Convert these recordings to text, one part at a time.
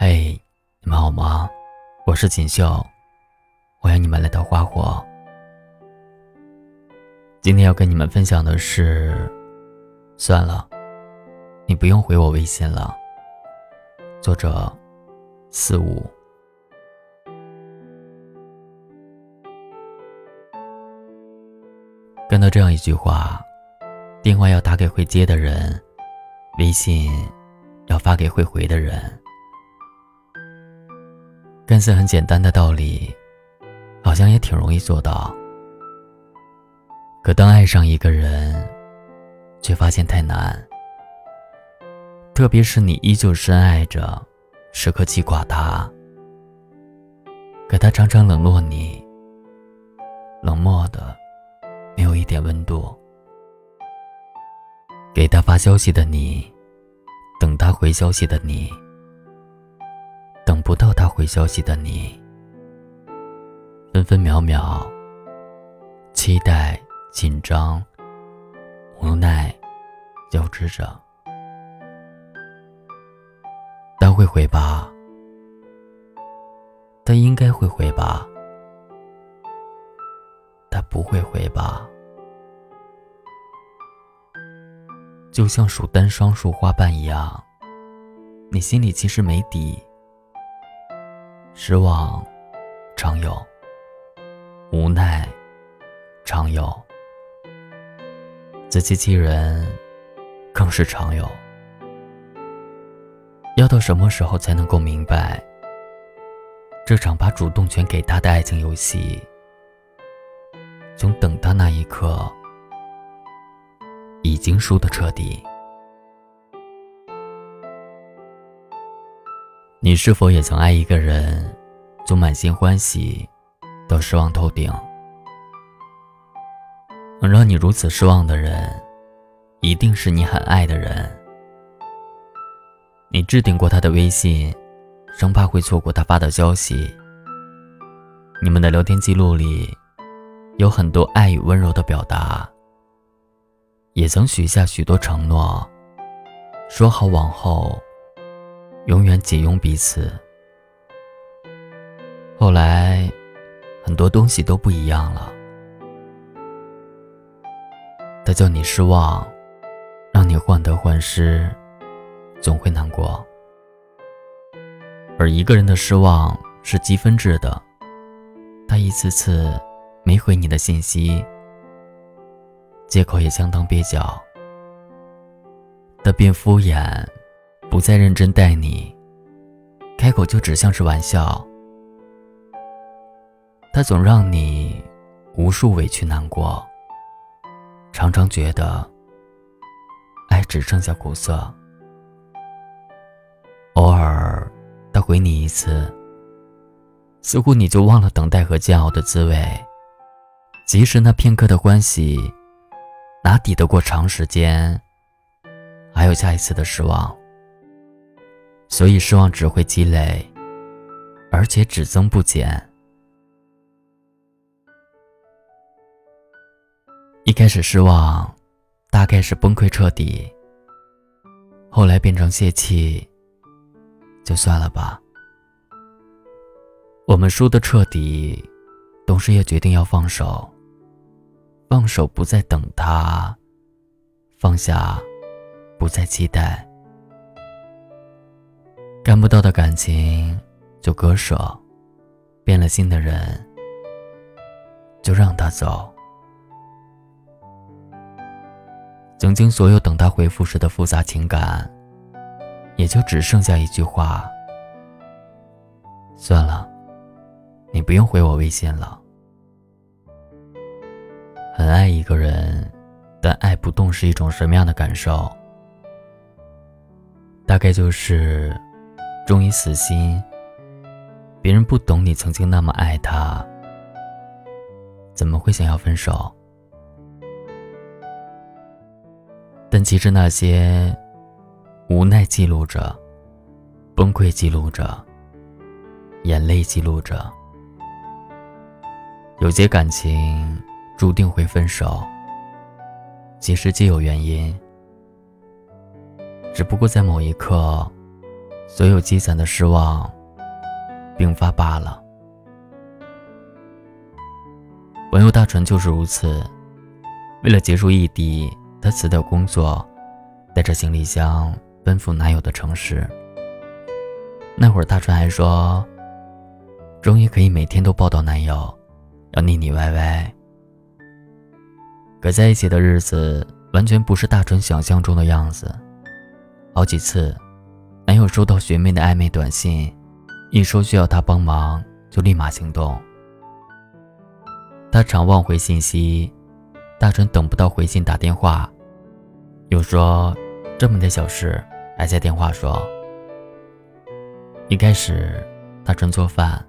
嘿，你们好吗？我是锦绣，欢迎你们来到花火。今天要跟你们分享的是，算了，你不用回我微信了。作者四五。看到这样一句话：电话要打给会接的人，微信要发给会回的人。看似很简单的道理，好像也挺容易做到。可当爱上一个人，却发现太难。特别是你依旧深爱着，时刻记挂他，可他常常冷落你，冷漠的，没有一点温度。给他发消息的你，等他回消息的你。不到他回消息的你，分分秒秒，期待、紧张、无奈交织着。他会回吧？他应该会回吧？他不会回吧？就像数单双数花瓣一样，你心里其实没底。失望，常有；无奈，常有；自欺欺人，更是常有。要到什么时候才能够明白，这场把主动权给他的爱情游戏，从等他那一刻，已经输得彻底？你是否也曾爱一个人，从满心欢喜到失望透顶？能让你如此失望的人，一定是你很爱的人。你置顶过他的微信，生怕会错过他发的消息。你们的聊天记录里，有很多爱与温柔的表达。也曾许下许多承诺，说好往后。永远紧拥彼此。后来，很多东西都不一样了。他叫你失望，让你患得患失，总会难过。而一个人的失望是积分制的，他一次次没回你的信息，借口也相当蹩脚，他变敷衍。不再认真待你，开口就只像是玩笑。他总让你无数委屈难过，常常觉得爱只剩下苦涩。偶尔他回你一次，似乎你就忘了等待和煎熬的滋味。即使那片刻的欢喜，哪抵得过长时间？还有下一次的失望。所以失望只会积累，而且只增不减。一开始失望，大概是崩溃彻底。后来变成泄气，就算了吧。我们输的彻底，董事也决定要放手。放手不再等他，放下，不再期待。看不到的感情就割舍，变了心的人就让他走。曾经所有等他回复时的复杂情感，也就只剩下一句话：算了，你不用回我微信了。很爱一个人，但爱不动是一种什么样的感受？大概就是。终于死心。别人不懂你曾经那么爱他，怎么会想要分手？但其实那些无奈记录着，崩溃记录着，眼泪记录着。有些感情注定会分手，其实皆有原因，只不过在某一刻。所有积攒的失望并发罢了。网友大纯就是如此，为了结束异地，他辞掉工作，带着行李箱奔赴男友的城市。那会儿大纯还说，终于可以每天都抱到男友，要腻腻歪歪。可在一起的日子完全不是大纯想象中的样子，好几次，男友收到学妹的暧昧短信，一说需要他帮忙，就立马行动。他常忘回信息，大春等不到回信打电话，又说这么点小事还在电话说。一开始，大春做饭，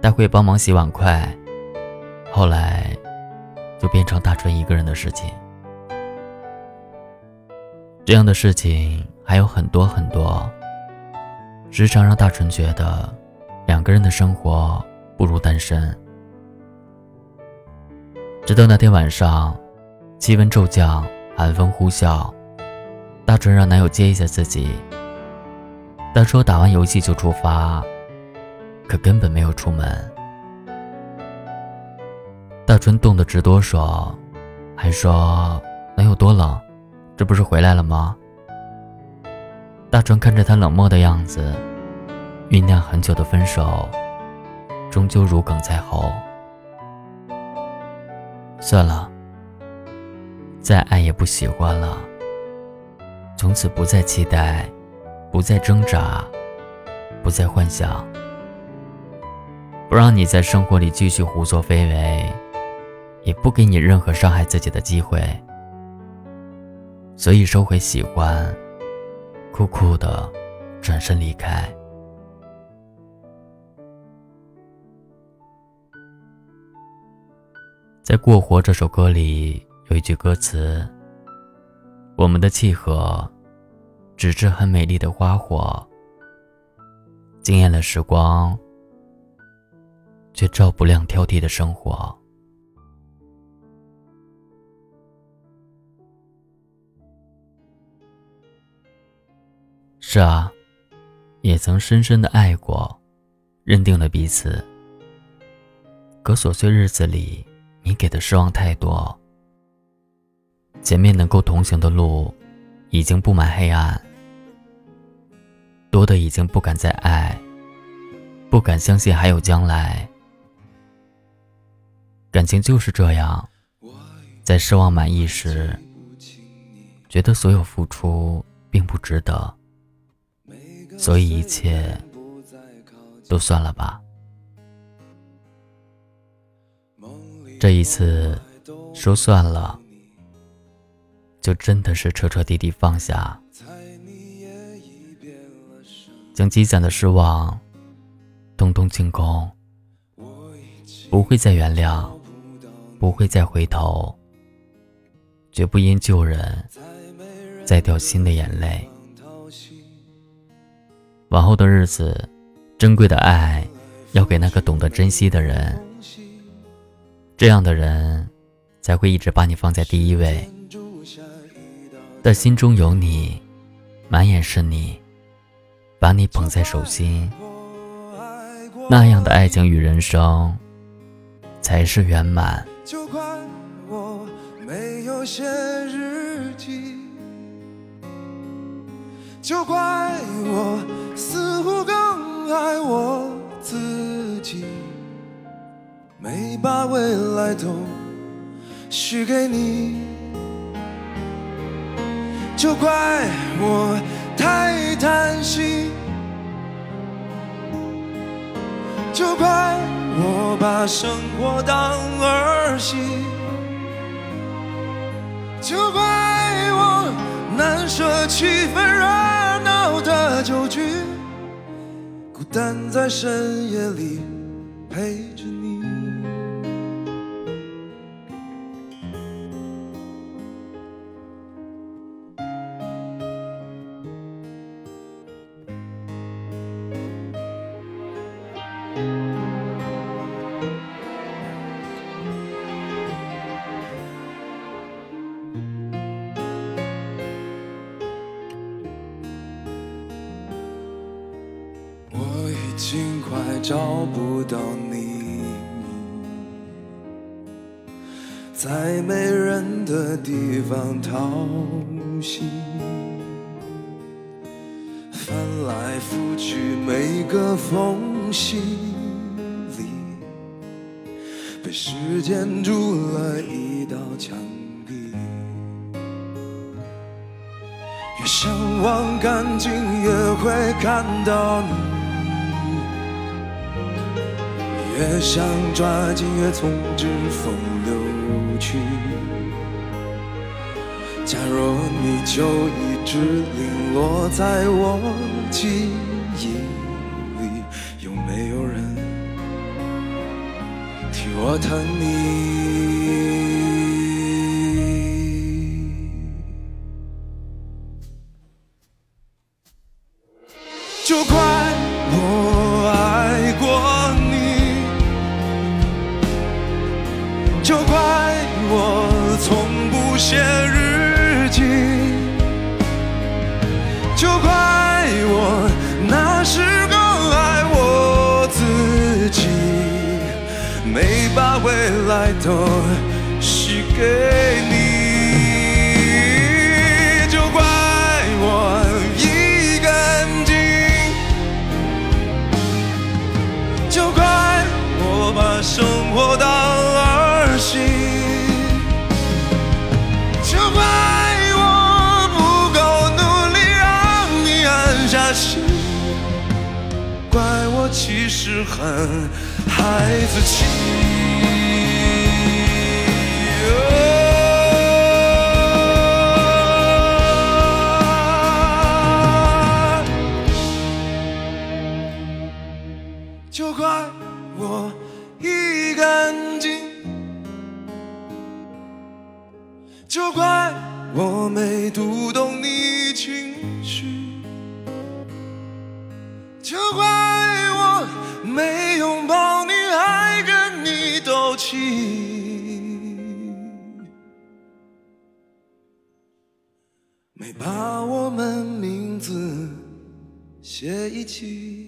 他会帮忙洗碗筷，后来就变成大春一个人的事情。这样的事情还有很多很多，时常让大纯觉得两个人的生活不如单身。直到那天晚上，气温骤降，寒风呼啸，大纯让男友接一下自己。他说打完游戏就出发，可根本没有出门。大纯冻得直哆嗦，还说能有多冷？这不是回来了吗？大川看着他冷漠的样子，酝酿很久的分手，终究如鲠在喉。算了，再爱也不喜欢了。从此不再期待，不再挣扎，不再幻想，不让你在生活里继续胡作非为，也不给你任何伤害自己的机会。所以收回喜欢，酷酷的转身离开。在《过活》这首歌里有一句歌词：“我们的契合，只是很美丽的花火，惊艳了时光，却照不亮挑剔的生活。”是啊，也曾深深的爱过，认定了彼此，可琐碎日子里。你给的失望太多，前面能够同行的路已经布满黑暗，多的已经不敢再爱，不敢相信还有将来。感情就是这样，在失望满意时，觉得所有付出并不值得，所以一切都算了吧。这一次，说算了，就真的是彻彻底底放下，将积攒的失望，通通清空，不会再原谅，不会再回头，绝不因旧人再掉新的眼泪。往后的日子，珍贵的爱，要给那个懂得珍惜的人。这样的人，才会一直把你放在第一位。但心中有你，满眼是你，把你捧在手心，那样的爱情与人生，才是圆满。就怪我没有写日记，就怪我似乎更爱我自己。没把未来都许给你，就怪我太贪心，就怪我把生活当儿戏，就怪难舍气氛热闹的酒局，孤单在深夜里陪着你。找不到你，在没人的地方淘气，翻来覆去每个缝隙里，被时间筑了一道墙壁。越向往干净，越会看到你。越想抓紧，越从指缝流去。假若你就一直零落在我记忆里，有没有人替我疼你？就快把未来都许给你。就怪我一根筋。就怪我把生活当儿戏，就怪我不够努力让你安下心，怪我其实很孩子气。就怪我没读懂你情绪，就怪我没拥抱你，还跟你斗气，没把我们名字写一起。